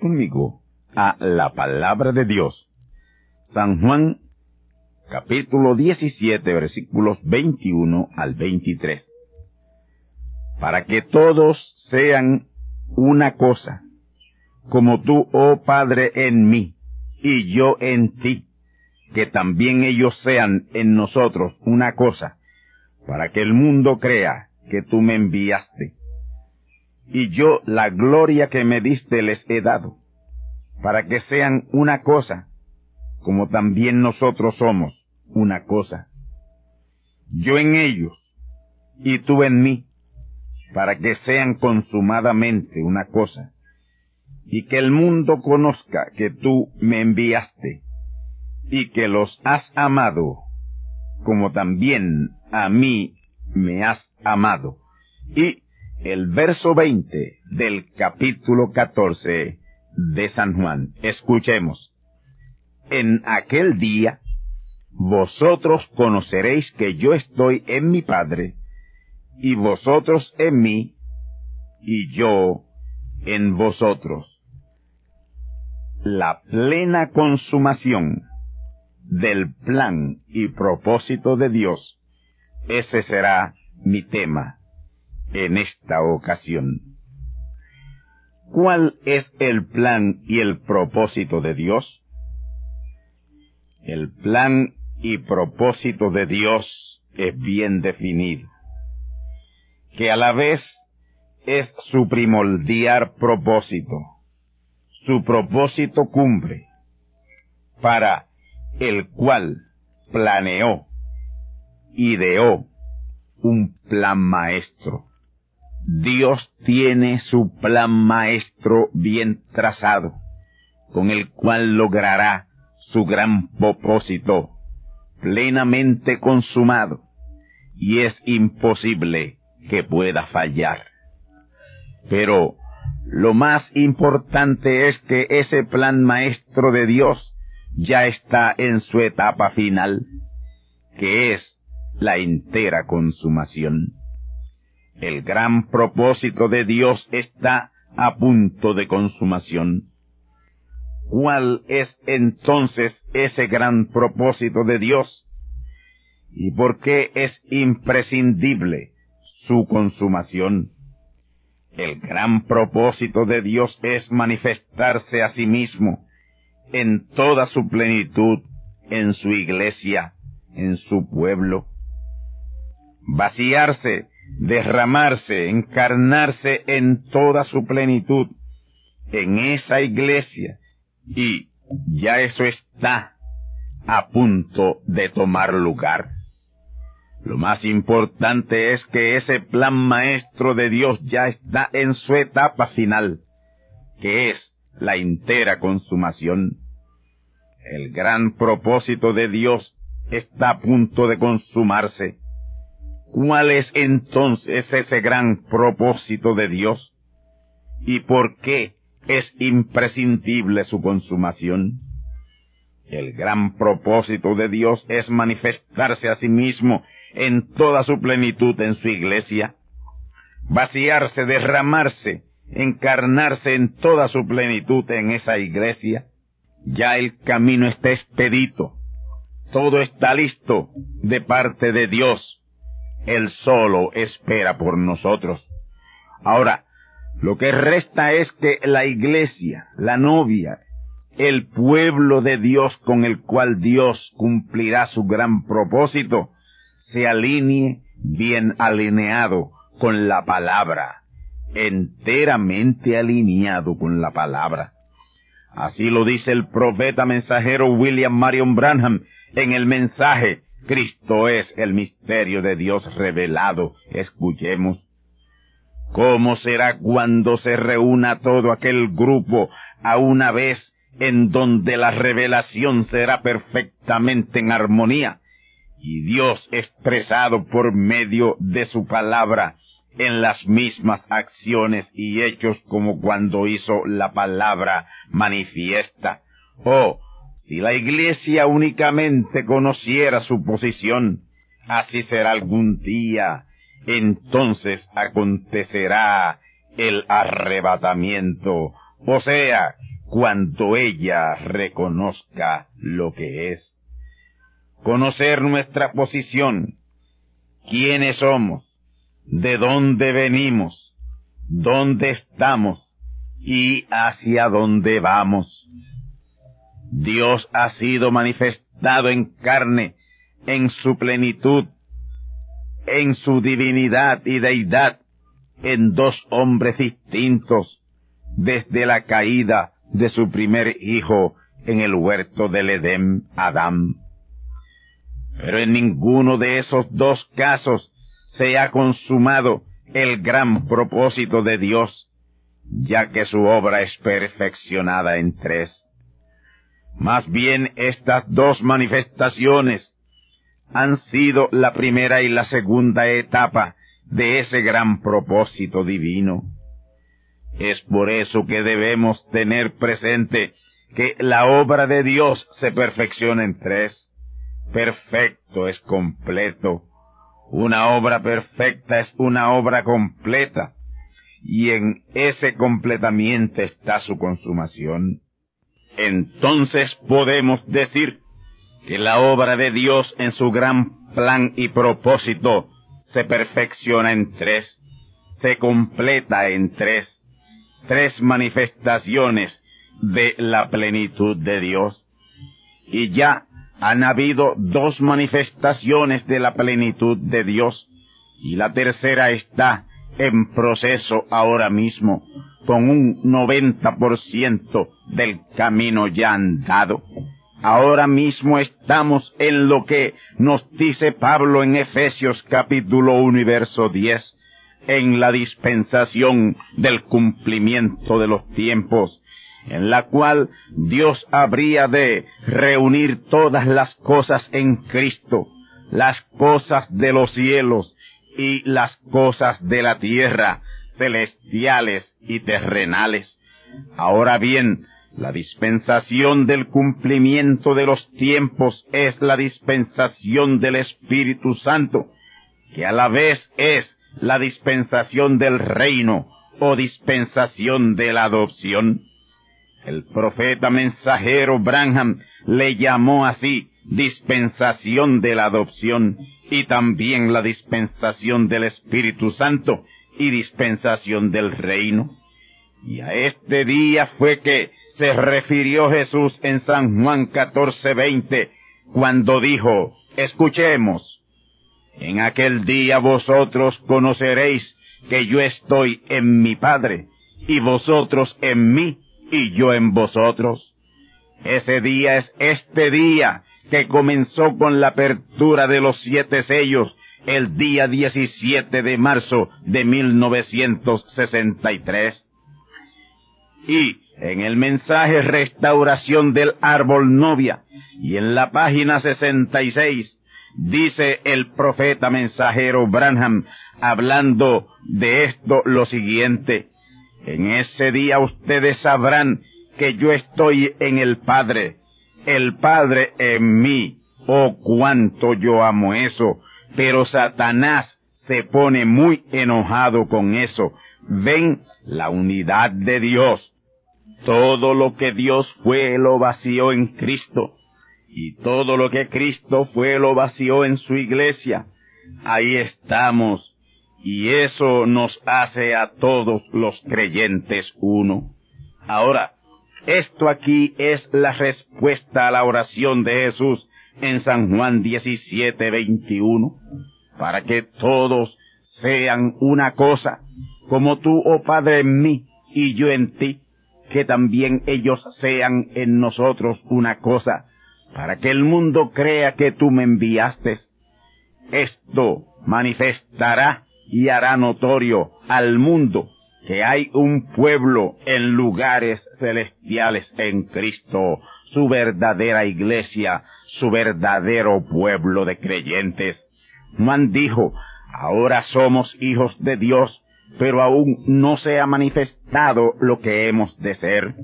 Conmigo a la palabra de Dios. San Juan capítulo 17 versículos 21 al 23. Para que todos sean una cosa, como tú, oh Padre, en mí y yo en ti, que también ellos sean en nosotros una cosa, para que el mundo crea que tú me enviaste y yo la gloria que me diste les he dado, para que sean una cosa, como también nosotros somos una cosa. Yo en ellos, y tú en mí, para que sean consumadamente una cosa, y que el mundo conozca que tú me enviaste, y que los has amado, como también a mí me has amado, y el verso 20 del capítulo 14 de San Juan. Escuchemos. En aquel día vosotros conoceréis que yo estoy en mi Padre, y vosotros en mí, y yo en vosotros. La plena consumación del plan y propósito de Dios, ese será mi tema en esta ocasión. ¿Cuál es el plan y el propósito de Dios? El plan y propósito de Dios es bien definido, que a la vez es su primordial propósito, su propósito cumbre, para el cual planeó, ideó un plan maestro Dios tiene su plan maestro bien trazado, con el cual logrará su gran propósito plenamente consumado, y es imposible que pueda fallar. Pero lo más importante es que ese plan maestro de Dios ya está en su etapa final, que es la entera consumación. El gran propósito de Dios está a punto de consumación. ¿Cuál es entonces ese gran propósito de Dios? ¿Y por qué es imprescindible su consumación? El gran propósito de Dios es manifestarse a sí mismo en toda su plenitud, en su iglesia, en su pueblo. Vaciarse derramarse, encarnarse en toda su plenitud en esa iglesia y ya eso está a punto de tomar lugar. Lo más importante es que ese plan maestro de Dios ya está en su etapa final, que es la entera consumación. El gran propósito de Dios está a punto de consumarse. ¿Cuál es entonces ese gran propósito de Dios? ¿Y por qué es imprescindible su consumación? El gran propósito de Dios es manifestarse a sí mismo en toda su plenitud en su iglesia, vaciarse, derramarse, encarnarse en toda su plenitud en esa iglesia. Ya el camino está expedito, todo está listo de parte de Dios. Él solo espera por nosotros. Ahora, lo que resta es que la iglesia, la novia, el pueblo de Dios con el cual Dios cumplirá su gran propósito, se alinee bien alineado con la palabra, enteramente alineado con la palabra. Así lo dice el profeta mensajero William Marion Branham en el mensaje Cristo es el misterio de Dios revelado. Escuchemos. ¿Cómo será cuando se reúna todo aquel grupo a una vez en donde la revelación será perfectamente en armonía y Dios expresado por medio de su palabra en las mismas acciones y hechos como cuando hizo la palabra manifiesta? Oh, si la iglesia únicamente conociera su posición, así será algún día, entonces acontecerá el arrebatamiento, o sea, cuando ella reconozca lo que es. Conocer nuestra posición, quiénes somos, de dónde venimos, dónde estamos y hacia dónde vamos. Dios ha sido manifestado en carne, en su plenitud, en su divinidad y deidad, en dos hombres distintos, desde la caída de su primer hijo en el huerto del Edén, Adán. Pero en ninguno de esos dos casos se ha consumado el gran propósito de Dios, ya que su obra es perfeccionada en tres. Más bien estas dos manifestaciones han sido la primera y la segunda etapa de ese gran propósito divino. Es por eso que debemos tener presente que la obra de Dios se perfecciona en tres. Perfecto es completo. Una obra perfecta es una obra completa. Y en ese completamiento está su consumación entonces podemos decir que la obra de Dios en su gran plan y propósito se perfecciona en tres, se completa en tres, tres manifestaciones de la plenitud de Dios. Y ya han habido dos manifestaciones de la plenitud de Dios, y la tercera está en proceso ahora mismo, con un 90% del camino ya andado. Ahora mismo estamos en lo que nos dice Pablo en Efesios capítulo 1 verso 10, en la dispensación del cumplimiento de los tiempos, en la cual Dios habría de reunir todas las cosas en Cristo, las cosas de los cielos y las cosas de la tierra, celestiales y terrenales. Ahora bien, la dispensación del cumplimiento de los tiempos es la dispensación del Espíritu Santo, que a la vez es la dispensación del reino o dispensación de la adopción. El profeta mensajero Branham le llamó así dispensación de la adopción y también la dispensación del Espíritu Santo y dispensación del reino. Y a este día fue que se refirió Jesús en San Juan 14:20, cuando dijo, escuchemos, en aquel día vosotros conoceréis que yo estoy en mi Padre, y vosotros en mí, y yo en vosotros. Ese día es este día que comenzó con la apertura de los siete sellos el día 17 de marzo de 1963. Y en el mensaje Restauración del Árbol Novia y en la página 66 dice el profeta mensajero Branham hablando de esto lo siguiente. En ese día ustedes sabrán que yo estoy en el Padre, el Padre en mí. Oh, cuánto yo amo eso. Pero Satanás se pone muy enojado con eso. Ven la unidad de Dios. Todo lo que Dios fue lo vació en Cristo. Y todo lo que Cristo fue lo vació en su iglesia. Ahí estamos. Y eso nos hace a todos los creyentes uno. Ahora, esto aquí es la respuesta a la oración de Jesús en San Juan 17, 21, para que todos sean una cosa, como tú, oh Padre, en mí y yo en ti, que también ellos sean en nosotros una cosa, para que el mundo crea que tú me enviaste. Esto manifestará y hará notorio al mundo que hay un pueblo en lugares celestiales en Cristo, su verdadera iglesia, su verdadero pueblo de creyentes. Juan dijo, ahora somos hijos de Dios, pero aún no se ha manifestado lo que hemos de ser.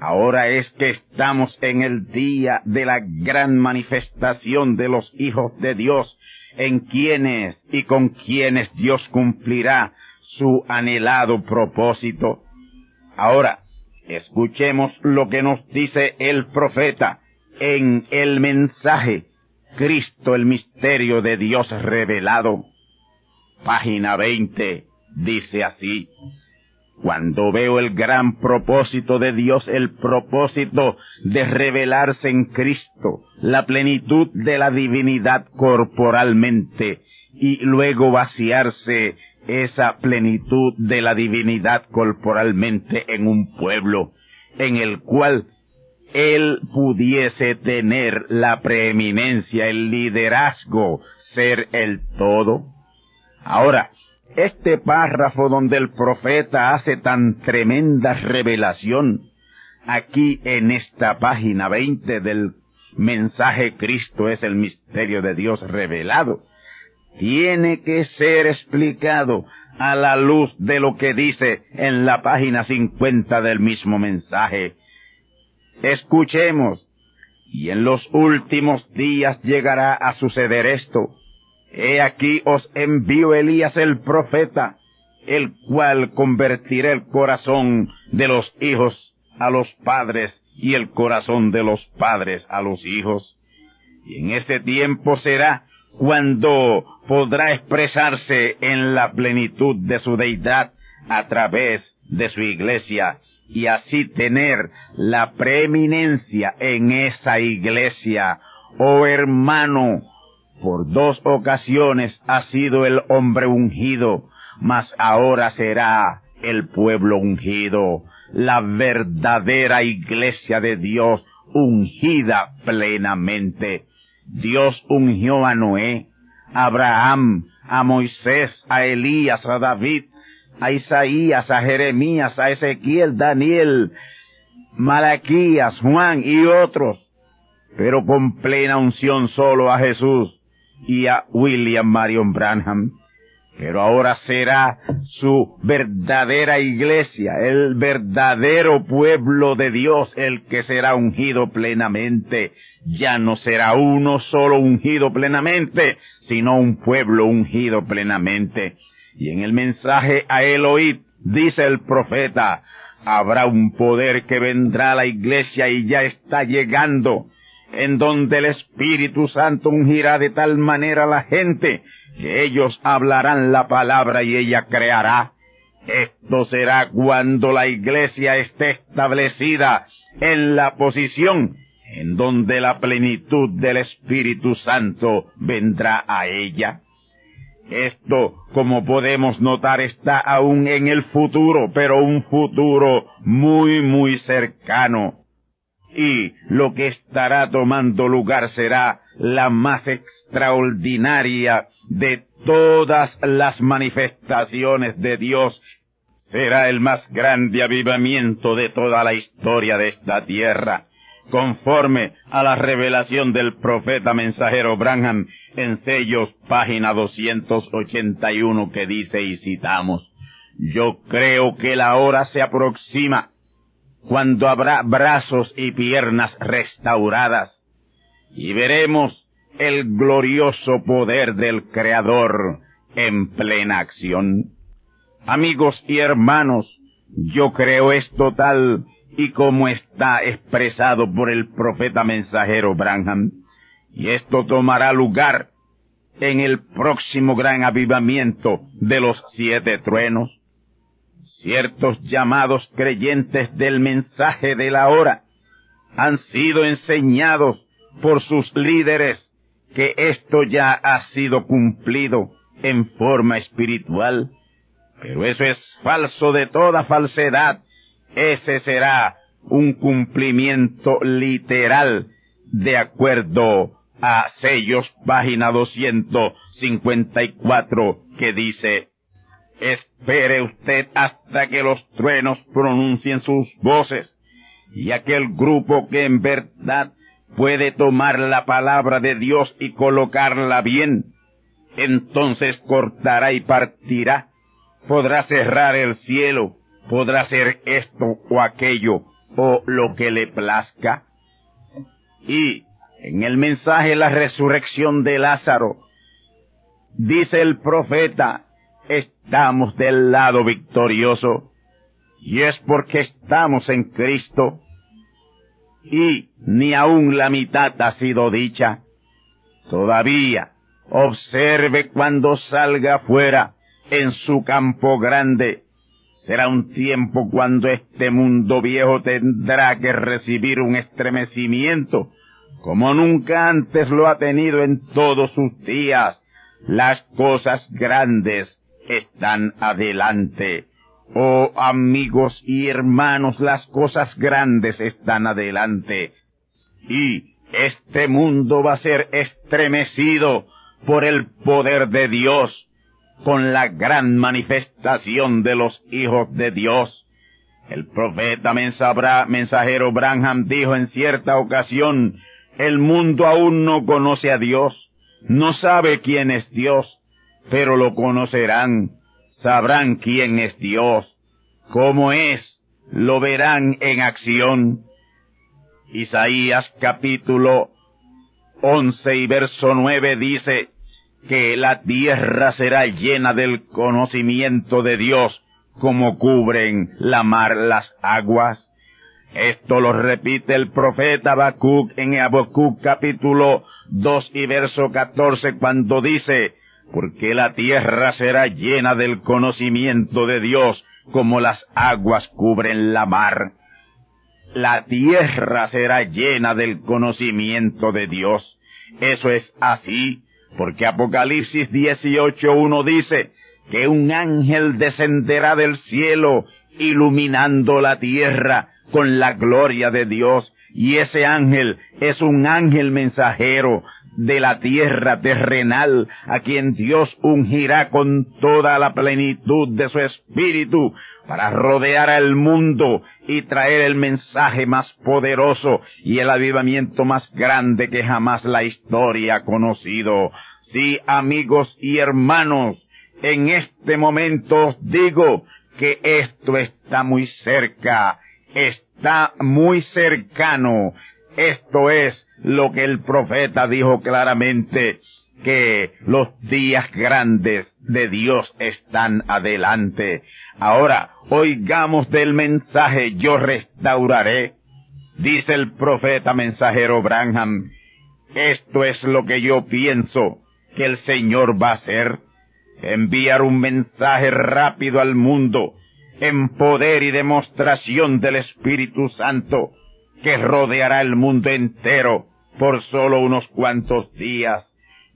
Ahora es que estamos en el día de la gran manifestación de los hijos de Dios, en quienes y con quienes Dios cumplirá su anhelado propósito. Ahora, escuchemos lo que nos dice el profeta en el mensaje Cristo el misterio de Dios revelado. Página 20 dice así, cuando veo el gran propósito de Dios, el propósito de revelarse en Cristo, la plenitud de la divinidad corporalmente, y luego vaciarse esa plenitud de la divinidad corporalmente en un pueblo, en el cual él pudiese tener la preeminencia, el liderazgo, ser el todo. Ahora, este párrafo donde el profeta hace tan tremenda revelación, aquí en esta página 20 del mensaje Cristo es el misterio de Dios revelado, tiene que ser explicado a la luz de lo que dice en la página 50 del mismo mensaje. Escuchemos, y en los últimos días llegará a suceder esto He aquí os envío Elías el profeta, el cual convertirá el corazón de los hijos a los padres y el corazón de los padres a los hijos. Y en ese tiempo será cuando podrá expresarse en la plenitud de su deidad a través de su iglesia y así tener la preeminencia en esa iglesia. Oh hermano, por dos ocasiones ha sido el hombre ungido, mas ahora será el pueblo ungido, la verdadera iglesia de Dios ungida plenamente. Dios ungió a Noé, a Abraham, a Moisés, a Elías, a David, a Isaías, a Jeremías, a Ezequiel, Daniel, Malaquías, Juan y otros, pero con plena unción solo a Jesús y a William Marion Branham, pero ahora será su verdadera iglesia, el verdadero pueblo de Dios, el que será ungido plenamente. Ya no será uno solo ungido plenamente, sino un pueblo ungido plenamente. Y en el mensaje a Eloí dice el profeta, habrá un poder que vendrá a la iglesia y ya está llegando, en donde el Espíritu Santo ungirá de tal manera a la gente que ellos hablarán la palabra y ella creará. Esto será cuando la iglesia esté establecida en la posición en donde la plenitud del Espíritu Santo vendrá a ella. Esto, como podemos notar, está aún en el futuro, pero un futuro muy, muy cercano. y lo que estará tomando lugar será la más extraordinaria de todas las manifestaciones de Dios. Será el más grande avivamiento de toda la historia de esta tierra, conforme a la revelación del profeta mensajero Branham en sellos página 281 que dice y citamos, Yo creo que la hora se aproxima cuando habrá brazos y piernas restauradas, y veremos el glorioso poder del Creador en plena acción. Amigos y hermanos, yo creo esto tal y como está expresado por el profeta mensajero Branham, y esto tomará lugar en el próximo gran avivamiento de los siete truenos ciertos llamados creyentes del mensaje de la hora han sido enseñados por sus líderes que esto ya ha sido cumplido en forma espiritual. Pero eso es falso de toda falsedad. Ese será un cumplimiento literal de acuerdo a sellos página 254 que dice Espere usted hasta que los truenos pronuncien sus voces, y aquel grupo que en verdad puede tomar la palabra de Dios y colocarla bien, entonces cortará y partirá, podrá cerrar el cielo, podrá hacer esto o aquello, o lo que le plazca. Y en el mensaje la resurrección de Lázaro, dice el profeta, estamos del lado victorioso y es porque estamos en Cristo y ni aun la mitad ha sido dicha. Todavía observe cuando salga fuera en su campo grande. Será un tiempo cuando este mundo viejo tendrá que recibir un estremecimiento como nunca antes lo ha tenido en todos sus días. Las cosas grandes están adelante. Oh amigos y hermanos, las cosas grandes están adelante. Y este mundo va a ser estremecido por el poder de Dios, con la gran manifestación de los hijos de Dios. El profeta mensajero Branham dijo en cierta ocasión, el mundo aún no conoce a Dios, no sabe quién es Dios, pero lo conocerán, sabrán quién es Dios, cómo es, lo verán en acción. Isaías capítulo once y verso nueve dice que la tierra será llena del conocimiento de Dios como cubren la mar las aguas. Esto lo repite el profeta Habacuc en Habacuc capítulo dos y verso catorce cuando dice porque la tierra será llena del conocimiento de Dios como las aguas cubren la mar. La tierra será llena del conocimiento de Dios. Eso es así, porque Apocalipsis 18.1 dice que un ángel descenderá del cielo iluminando la tierra con la gloria de Dios, y ese ángel es un ángel mensajero de la tierra terrenal, a quien Dios ungirá con toda la plenitud de su espíritu, para rodear al mundo y traer el mensaje más poderoso y el avivamiento más grande que jamás la historia ha conocido. Sí, amigos y hermanos, en este momento os digo que esto está muy cerca, está muy cercano, esto es lo que el profeta dijo claramente, que los días grandes de Dios están adelante. Ahora, oigamos del mensaje, yo restauraré. Dice el profeta mensajero Branham, esto es lo que yo pienso que el Señor va a hacer, enviar un mensaje rápido al mundo, en poder y demostración del Espíritu Santo, que rodeará el mundo entero por solo unos cuantos días.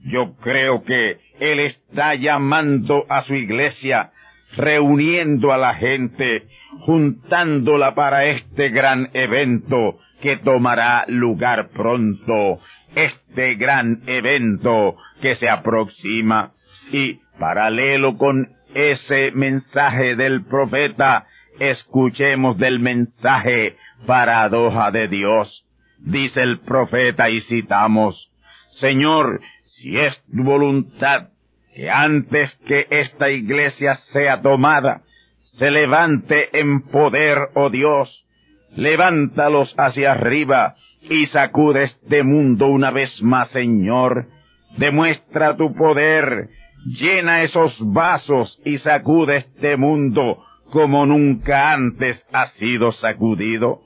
Yo creo que Él está llamando a su iglesia, reuniendo a la gente, juntándola para este gran evento que tomará lugar pronto, este gran evento que se aproxima y paralelo con ese mensaje del profeta, escuchemos del mensaje paradoja de Dios. Dice el profeta y citamos, Señor, si es tu voluntad que antes que esta iglesia sea tomada, se levante en poder, oh Dios, levántalos hacia arriba y sacude este mundo una vez más, Señor. Demuestra tu poder, llena esos vasos y sacude este mundo como nunca antes ha sido sacudido.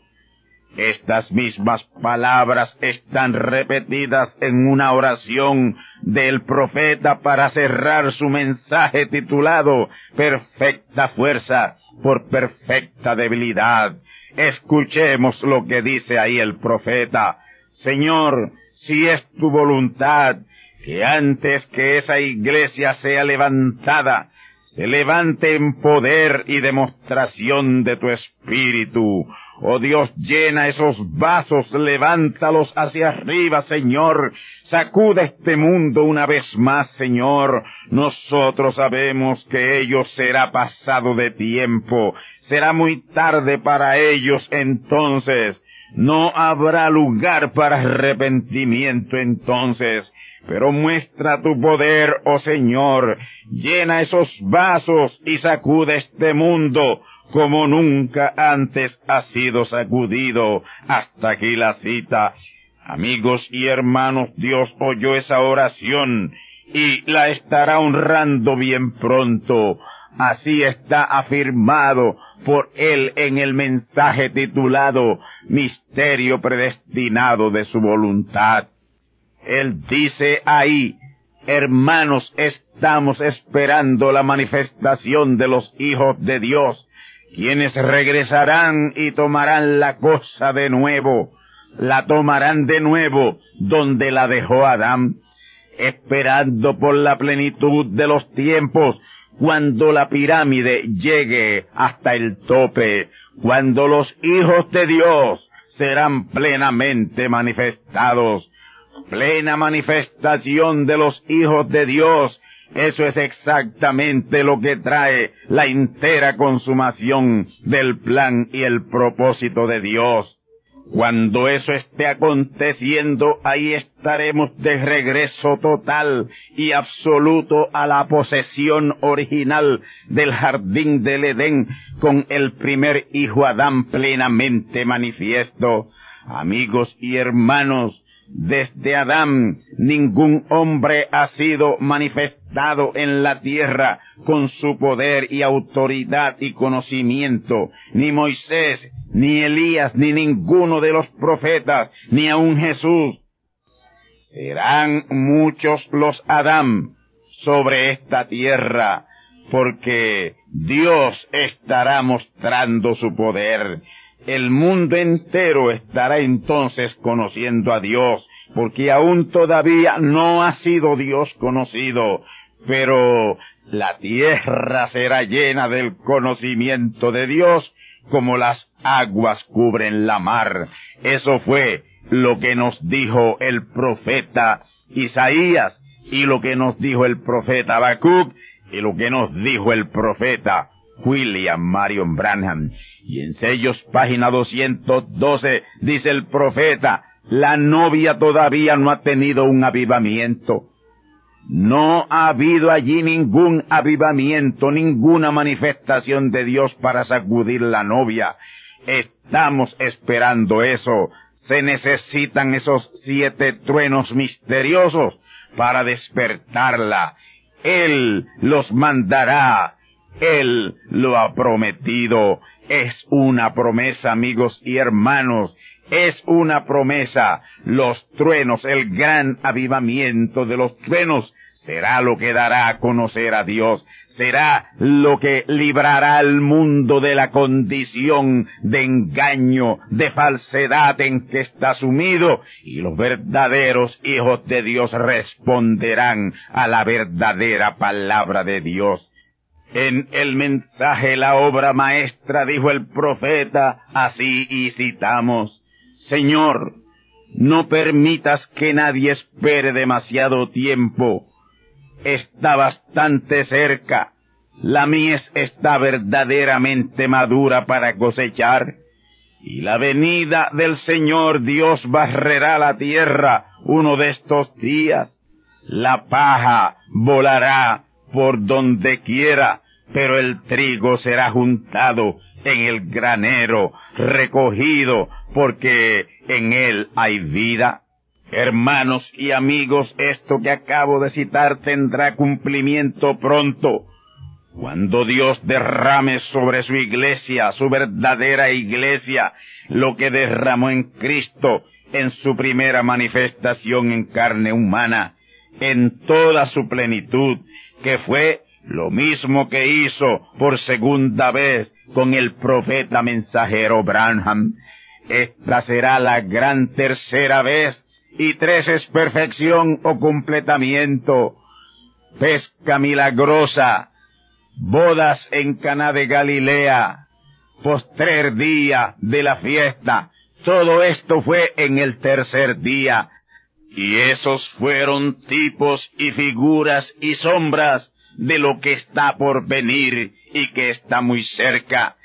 Estas mismas palabras están repetidas en una oración del profeta para cerrar su mensaje titulado Perfecta fuerza por perfecta debilidad. Escuchemos lo que dice ahí el profeta. Señor, si es tu voluntad que antes que esa iglesia sea levantada, se levante en poder y demostración de tu espíritu, Oh Dios, llena esos vasos, levántalos hacia arriba, Señor. Sacude este mundo una vez más, Señor. Nosotros sabemos que ello será pasado de tiempo. Será muy tarde para ellos entonces. No habrá lugar para arrepentimiento entonces. Pero muestra tu poder, oh Señor. Llena esos vasos y sacude este mundo como nunca antes ha sido sacudido. Hasta aquí la cita. Amigos y hermanos, Dios oyó esa oración y la estará honrando bien pronto. Así está afirmado por él en el mensaje titulado Misterio predestinado de su voluntad. Él dice ahí, hermanos, estamos esperando la manifestación de los hijos de Dios quienes regresarán y tomarán la cosa de nuevo, la tomarán de nuevo donde la dejó Adán, esperando por la plenitud de los tiempos, cuando la pirámide llegue hasta el tope, cuando los hijos de Dios serán plenamente manifestados, plena manifestación de los hijos de Dios eso es exactamente lo que trae la entera consumación del plan y el propósito de Dios. Cuando eso esté aconteciendo, ahí estaremos de regreso total y absoluto a la posesión original del jardín del Edén con el primer hijo Adán plenamente manifiesto. Amigos y hermanos, desde Adán ningún hombre ha sido manifestado en la tierra con su poder y autoridad y conocimiento, ni Moisés, ni Elías, ni ninguno de los profetas, ni aun Jesús. Serán muchos los Adán sobre esta tierra, porque Dios estará mostrando su poder el mundo entero estará entonces conociendo a Dios, porque aún todavía no ha sido Dios conocido, pero la tierra será llena del conocimiento de Dios como las aguas cubren la mar. Eso fue lo que nos dijo el profeta Isaías y lo que nos dijo el profeta Habacuc y lo que nos dijo el profeta William Marion Branham. Y en sellos página 212 dice el profeta, la novia todavía no ha tenido un avivamiento. No ha habido allí ningún avivamiento, ninguna manifestación de Dios para sacudir la novia. Estamos esperando eso. Se necesitan esos siete truenos misteriosos para despertarla. Él los mandará. Él lo ha prometido. Es una promesa, amigos y hermanos. Es una promesa. Los truenos, el gran avivamiento de los truenos, será lo que dará a conocer a Dios. Será lo que librará al mundo de la condición de engaño, de falsedad en que está sumido, y los verdaderos hijos de Dios responderán a la verdadera palabra de Dios. En el mensaje la obra maestra dijo el profeta, así y citamos, Señor, no permitas que nadie espere demasiado tiempo. Está bastante cerca. La mies está verdaderamente madura para cosechar. Y la venida del Señor Dios barrerá la tierra uno de estos días. La paja volará por donde quiera, pero el trigo será juntado en el granero, recogido, porque en él hay vida. Hermanos y amigos, esto que acabo de citar tendrá cumplimiento pronto, cuando Dios derrame sobre su iglesia, su verdadera iglesia, lo que derramó en Cristo en su primera manifestación en carne humana, en toda su plenitud, que fue lo mismo que hizo por segunda vez con el profeta mensajero Branham. Esta será la gran tercera vez y tres es perfección o completamiento. Pesca milagrosa, bodas en Caná de Galilea, postrer día de la fiesta. Todo esto fue en el tercer día. Y esos fueron tipos y figuras y sombras de lo que está por venir y que está muy cerca.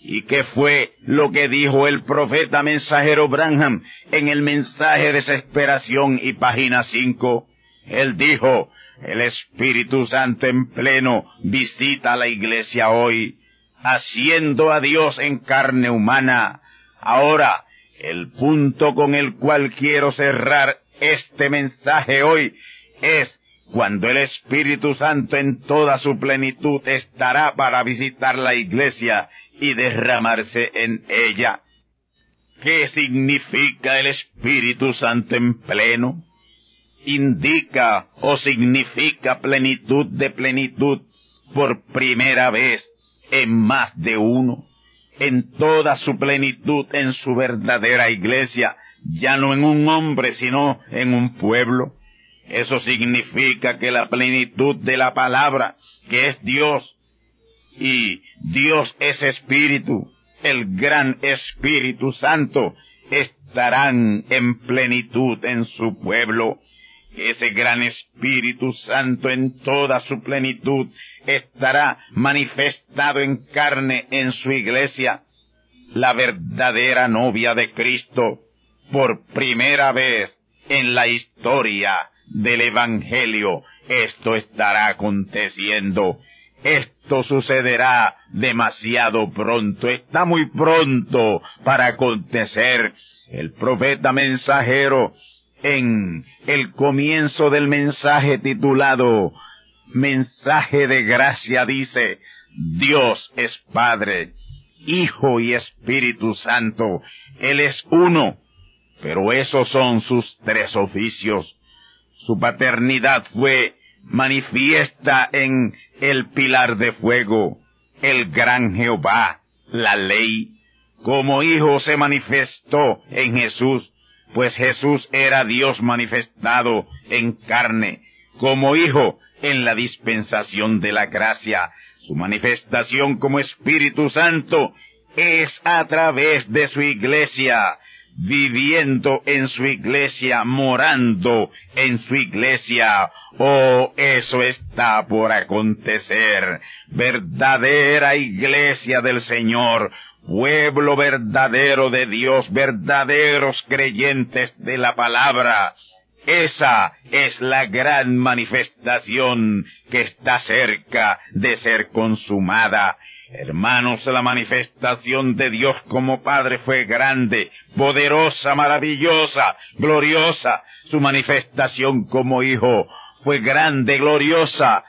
¿Y qué fue lo que dijo el profeta mensajero Branham en el mensaje de desesperación y página 5? Él dijo, el Espíritu Santo en pleno visita a la iglesia hoy, haciendo a Dios en carne humana. Ahora, el punto con el cual quiero cerrar este mensaje hoy es cuando el Espíritu Santo en toda su plenitud estará para visitar la iglesia y derramarse en ella. ¿Qué significa el Espíritu Santo en pleno? Indica o significa plenitud de plenitud por primera vez en más de uno, en toda su plenitud en su verdadera iglesia, ya no en un hombre, sino en un pueblo. Eso significa que la plenitud de la palabra, que es Dios, y Dios es Espíritu, el gran Espíritu Santo, estarán en plenitud en su pueblo. Ese gran Espíritu Santo en toda su plenitud estará manifestado en carne en su iglesia, la verdadera novia de Cristo, por primera vez en la historia del Evangelio. Esto estará aconteciendo. Esto sucederá demasiado pronto, está muy pronto para acontecer. El profeta mensajero en el comienzo del mensaje titulado Mensaje de Gracia dice, Dios es Padre, Hijo y Espíritu Santo. Él es uno, pero esos son sus tres oficios. Su paternidad fue manifiesta en el pilar de fuego, el gran Jehová, la ley. Como hijo se manifestó en Jesús, pues Jesús era Dios manifestado en carne, como hijo en la dispensación de la gracia. Su manifestación como Espíritu Santo es a través de su iglesia, viviendo en su iglesia, morando en su iglesia. Oh, eso está por acontecer. Verdadera iglesia del Señor, pueblo verdadero de Dios, verdaderos creyentes de la palabra. Esa es la gran manifestación que está cerca de ser consumada. Hermanos, la manifestación de Dios como Padre fue grande, poderosa, maravillosa, gloriosa. Su manifestación como Hijo fue grande, gloriosa,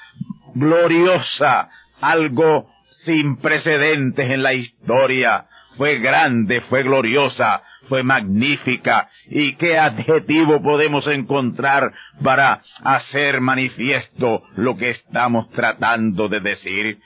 gloriosa, algo sin precedentes en la historia. Fue grande, fue gloriosa, fue magnífica. ¿Y qué adjetivo podemos encontrar para hacer manifiesto lo que estamos tratando de decir?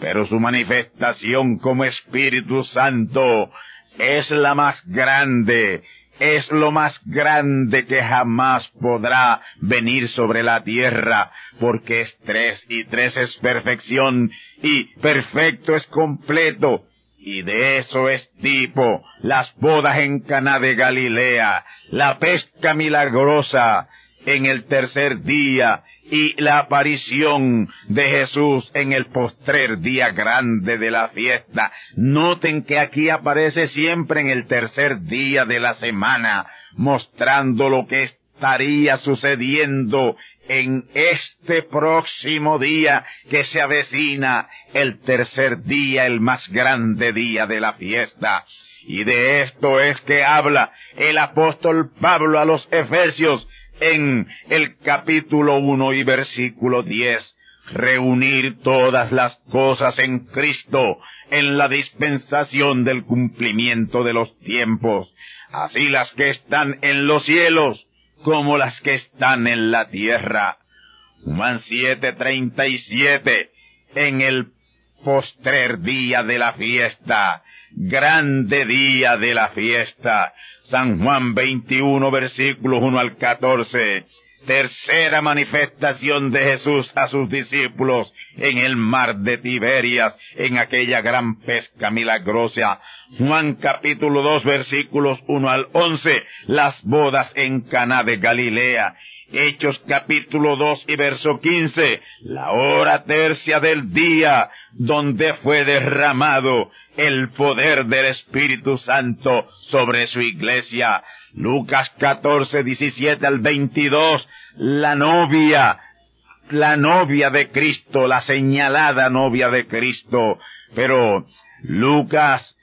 Pero su manifestación como Espíritu Santo es la más grande, es lo más grande que jamás podrá venir sobre la tierra, porque es tres y tres es perfección y perfecto es completo. Y de eso es tipo las bodas en Caná de Galilea, la pesca milagrosa en el tercer día y la aparición de Jesús en el postrer día grande de la fiesta. Noten que aquí aparece siempre en el tercer día de la semana, mostrando lo que estaría sucediendo en este próximo día que se avecina, el tercer día, el más grande día de la fiesta. Y de esto es que habla el apóstol Pablo a los Efesios en el capítulo 1 y versículo 10, reunir todas las cosas en Cristo en la dispensación del cumplimiento de los tiempos, así las que están en los cielos como las que están en la tierra. Juan 7:37, en el postrer día de la fiesta, grande día de la fiesta, San Juan 21, versículos 1 al 14. Tercera manifestación de Jesús a sus discípulos en el mar de Tiberias, en aquella gran pesca milagrosa. Juan capítulo 2 versículos 1 al 11, las bodas en Caná de Galilea. Hechos capítulo 2 y verso 15, la hora tercia del día, donde fue derramado el poder del Espíritu Santo sobre su iglesia. Lucas 14, 17 al 22, la novia, la novia de Cristo, la señalada novia de Cristo. Pero Lucas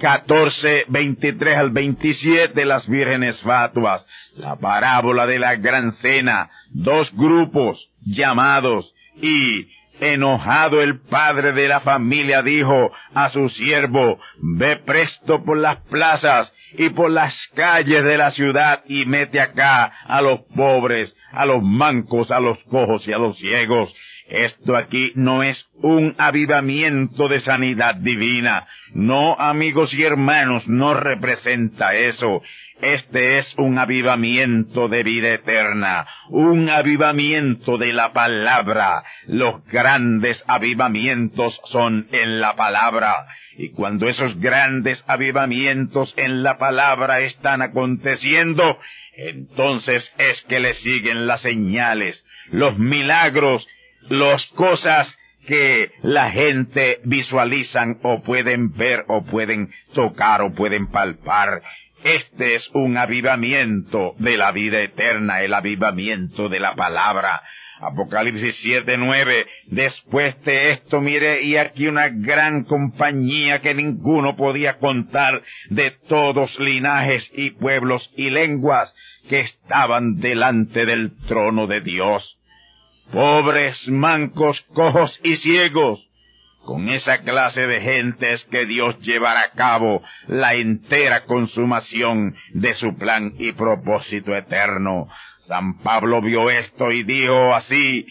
14, 23 al 27, las vírgenes fatuas, la parábola de la gran cena, dos grupos llamados y enojado el padre de la familia dijo a su siervo, ve presto por las plazas y por las calles de la ciudad y mete acá a los pobres, a los mancos, a los cojos y a los ciegos. Esto aquí no es un avivamiento de sanidad divina. No, amigos y hermanos, no representa eso. Este es un avivamiento de vida eterna, un avivamiento de la palabra. Los grandes avivamientos son en la palabra. Y cuando esos grandes avivamientos en la palabra están aconteciendo, entonces es que le siguen las señales, los milagros, las cosas que la gente visualizan o pueden ver o pueden tocar o pueden palpar. Este es un avivamiento de la vida eterna, el avivamiento de la palabra. Apocalipsis 7, 9. Después de esto, mire, y aquí una gran compañía que ninguno podía contar de todos linajes y pueblos y lenguas que estaban delante del trono de Dios. Pobres, mancos, cojos y ciegos, con esa clase de gentes que Dios llevará a cabo la entera consumación de su plan y propósito eterno. San Pablo vio esto y dijo así,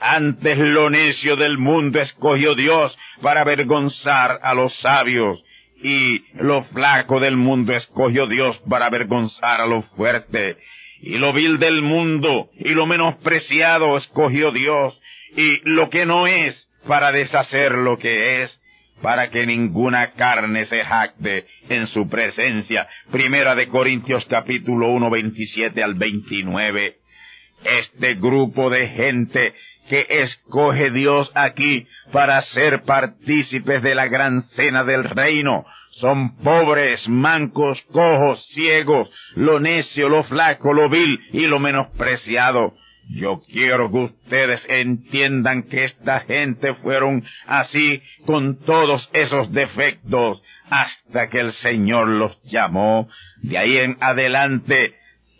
antes lo necio del mundo escogió Dios para avergonzar a los sabios, y lo flaco del mundo escogió Dios para avergonzar a lo fuerte, y lo vil del mundo y lo menospreciado escogió Dios, y lo que no es para deshacer lo que es, para que ninguna carne se jacte en su presencia. Primera de Corintios capítulo 1, 27 al 29. Este grupo de gente que escoge Dios aquí para ser partícipes de la gran cena del reino. Son pobres, mancos, cojos, ciegos, lo necio, lo flaco, lo vil y lo menospreciado. Yo quiero que ustedes entiendan que esta gente fueron así con todos esos defectos hasta que el Señor los llamó. De ahí en adelante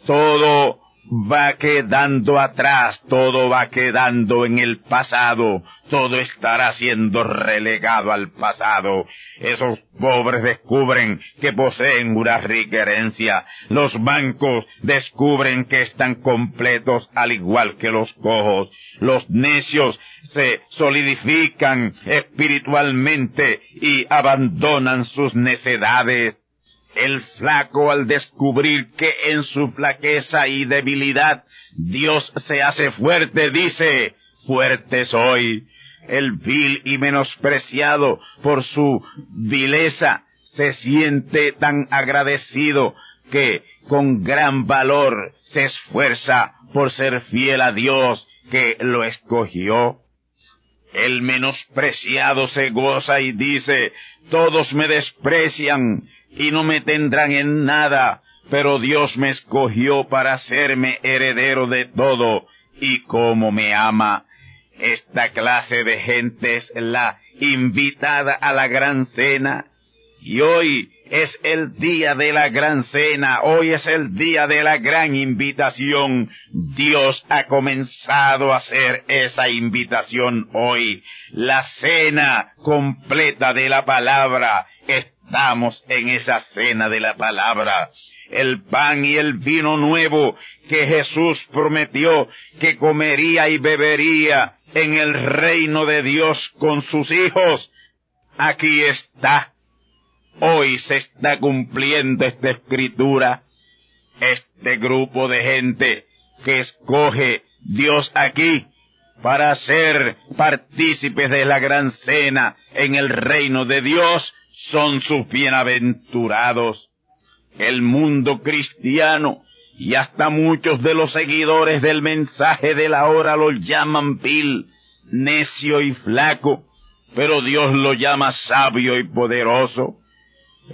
todo va quedando atrás, todo va quedando en el pasado, todo estará siendo relegado al pasado. Esos pobres descubren que poseen una rica herencia, los bancos descubren que están completos al igual que los cojos, los necios se solidifican espiritualmente y abandonan sus necedades El flaco al descubrir que en su flaqueza y debilidad Dios se hace fuerte, dice, fuerte soy. El vil y menospreciado por su vileza se siente tan agradecido que con gran valor se esfuerza por ser fiel a Dios que lo escogió. El menospreciado se goza y dice, todos me desprecian y no me tendrán en nada, pero Dios me escogió para hacerme heredero de todo y como me ama. Esta clase de gente es la invitada a la gran cena y hoy es el día de la gran cena, hoy es el día de la gran invitación. Dios ha comenzado a hacer esa invitación hoy. La cena completa de la palabra. En esa cena de la palabra. El pan y el vino nuevo que Jesús prometió que comería y bebería en el reino de Dios con sus hijos. Aquí está Hoy se está cumpliendo esta escritura. Este grupo de gente que escoge Dios aquí para ser partícipes de la gran cena en el reino de Dios son sus bienaventurados. El mundo cristiano y hasta muchos de los seguidores del mensaje de la hora lo llaman vil, necio y flaco, pero Dios lo llama sabio y poderoso.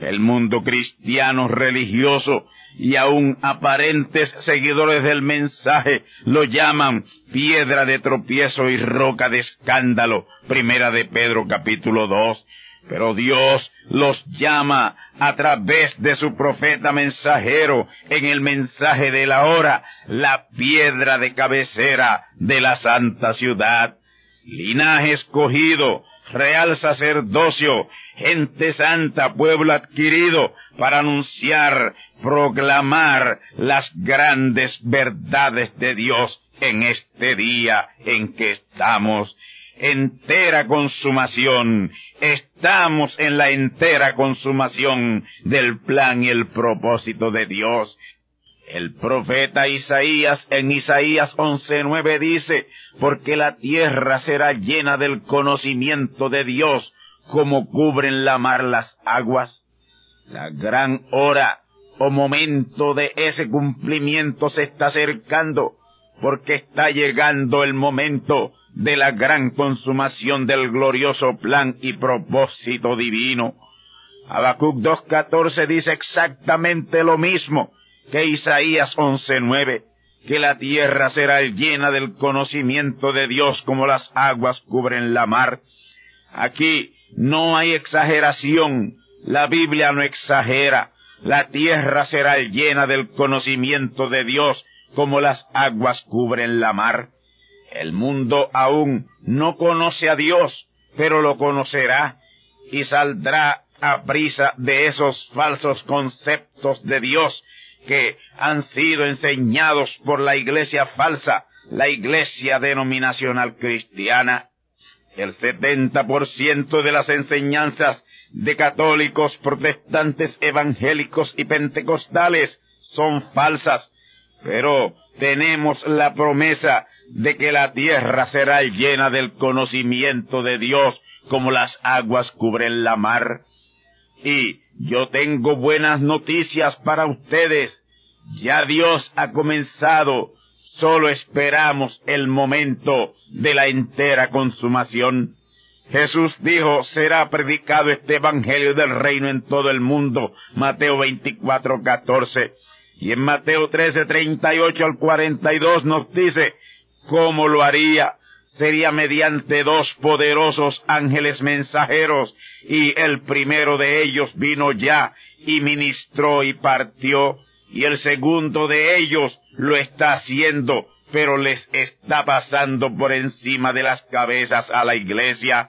El mundo cristiano religioso y aún aparentes seguidores del mensaje lo llaman piedra de tropiezo y roca de escándalo. Primera de Pedro capítulo 2. Pero Dios los llama a través de su profeta mensajero en el mensaje de la hora, la piedra de cabecera de la santa ciudad. Linaje escogido, real sacerdocio, gente santa, pueblo adquirido, para anunciar, proclamar las grandes verdades de Dios en este día en que estamos. Entera consumación. Estamos en la entera consumación del plan y el propósito de Dios. El profeta Isaías en Isaías 11.9 dice, porque la tierra será llena del conocimiento de Dios, como cubren la mar las aguas. La gran hora o momento de ese cumplimiento se está acercando, porque está llegando el momento de la gran consumación del glorioso plan y propósito divino. Habacuc 2.14 dice exactamente lo mismo que Isaías 11.9, que la tierra será llena del conocimiento de Dios como las aguas cubren la mar. Aquí no hay exageración, la Biblia no exagera, la tierra será llena del conocimiento de Dios como las aguas cubren la mar. El mundo aún no conoce a Dios, pero lo conocerá y saldrá a prisa de esos falsos conceptos de Dios que han sido enseñados por la iglesia falsa, la iglesia denominacional cristiana. El 70% de las enseñanzas de católicos, protestantes, evangélicos y pentecostales son falsas, pero tenemos la promesa de que la tierra será llena del conocimiento de Dios como las aguas cubren la mar. Y yo tengo buenas noticias para ustedes. Ya Dios ha comenzado Solo esperamos el momento de la entera consumación. Jesús dijo, será predicado este evangelio del reino en todo el mundo. Mateo 24, 14. Y en Mateo 13, 38 al 42 nos dice, ¿cómo lo haría? Sería mediante dos poderosos ángeles mensajeros, y el primero de ellos vino ya, y ministró y partió, y el segundo de ellos lo está haciendo, pero les está pasando por encima de las cabezas a la iglesia.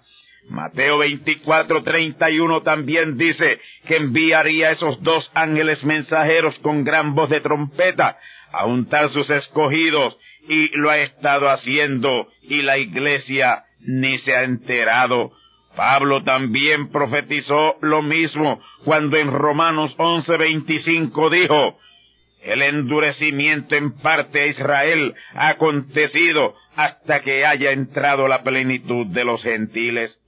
Mateo 24, 31 también dice que enviaría esos dos ángeles mensajeros con gran voz de trompeta a untar sus escogidos y lo ha estado haciendo y la iglesia ni se ha enterado. Pablo también profetizó lo mismo cuando en Romanos 11:25 dijo, el endurecimiento en parte a Israel ha acontecido hasta que haya entrado la plenitud de los gentiles.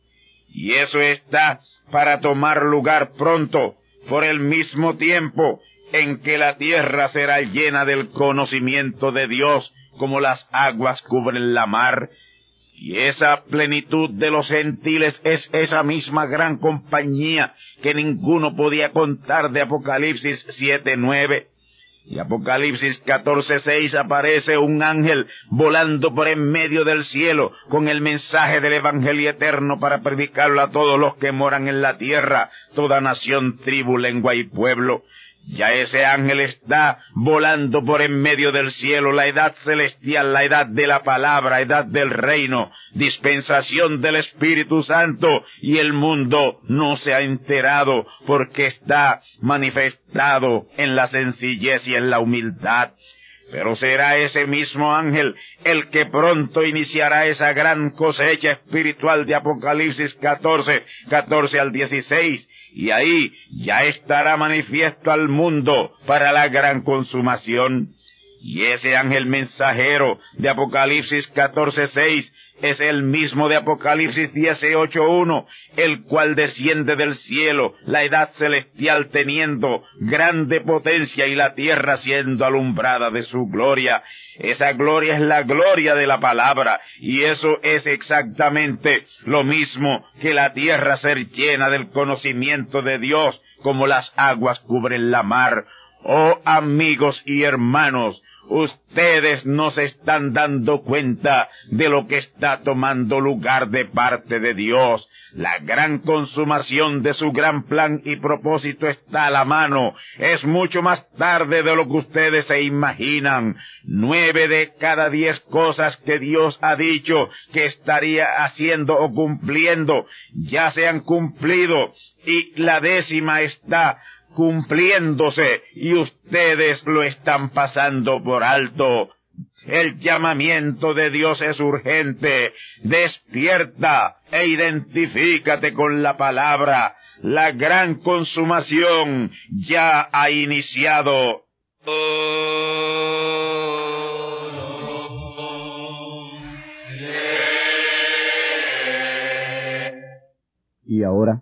Y eso está para tomar lugar pronto, por el mismo tiempo en que la tierra será llena del conocimiento de Dios, como las aguas cubren la mar, y esa plenitud de los gentiles es esa misma gran compañía que ninguno podía contar de Apocalipsis 7.9. Y Apocalipsis 14.6 aparece un ángel volando por en medio del cielo con el mensaje del Evangelio eterno para predicarlo a todos los que moran en la tierra, toda nación, tribu, lengua y pueblo. Ya ese ángel está volando por en medio del cielo, la edad celestial, la edad de la palabra, edad del reino, dispensación del Espíritu Santo, y el mundo no se ha enterado porque está manifestado en la sencillez y en la humildad. Pero será ese mismo ángel el que pronto iniciará esa gran cosecha espiritual de Apocalipsis 14, 14 al 16, y ahí ya estará manifiesto al mundo para la gran consumación. Y ese ángel mensajero de Apocalipsis 14.6 es el mismo de Apocalipsis 18.1, el cual desciende del cielo, la edad celestial teniendo grande potencia y la tierra siendo alumbrada de su gloria. Esa gloria es la gloria de la palabra, y eso es exactamente lo mismo que la tierra ser llena del conocimiento de Dios, como las aguas cubren la mar. Oh amigos y hermanos, Ustedes no se están dando cuenta de lo que está tomando lugar de parte de Dios. La gran consumación de su gran plan y propósito está a la mano. Es mucho más tarde de lo que ustedes se imaginan. Nueve de cada diez cosas que Dios ha dicho que estaría haciendo o cumpliendo ya se han cumplido y la décima está cumpliéndose y ustedes lo están pasando por alto. El llamamiento de Dios es urgente. Despierta e identifícate con la palabra. La gran consumación ya ha iniciado. Y ahora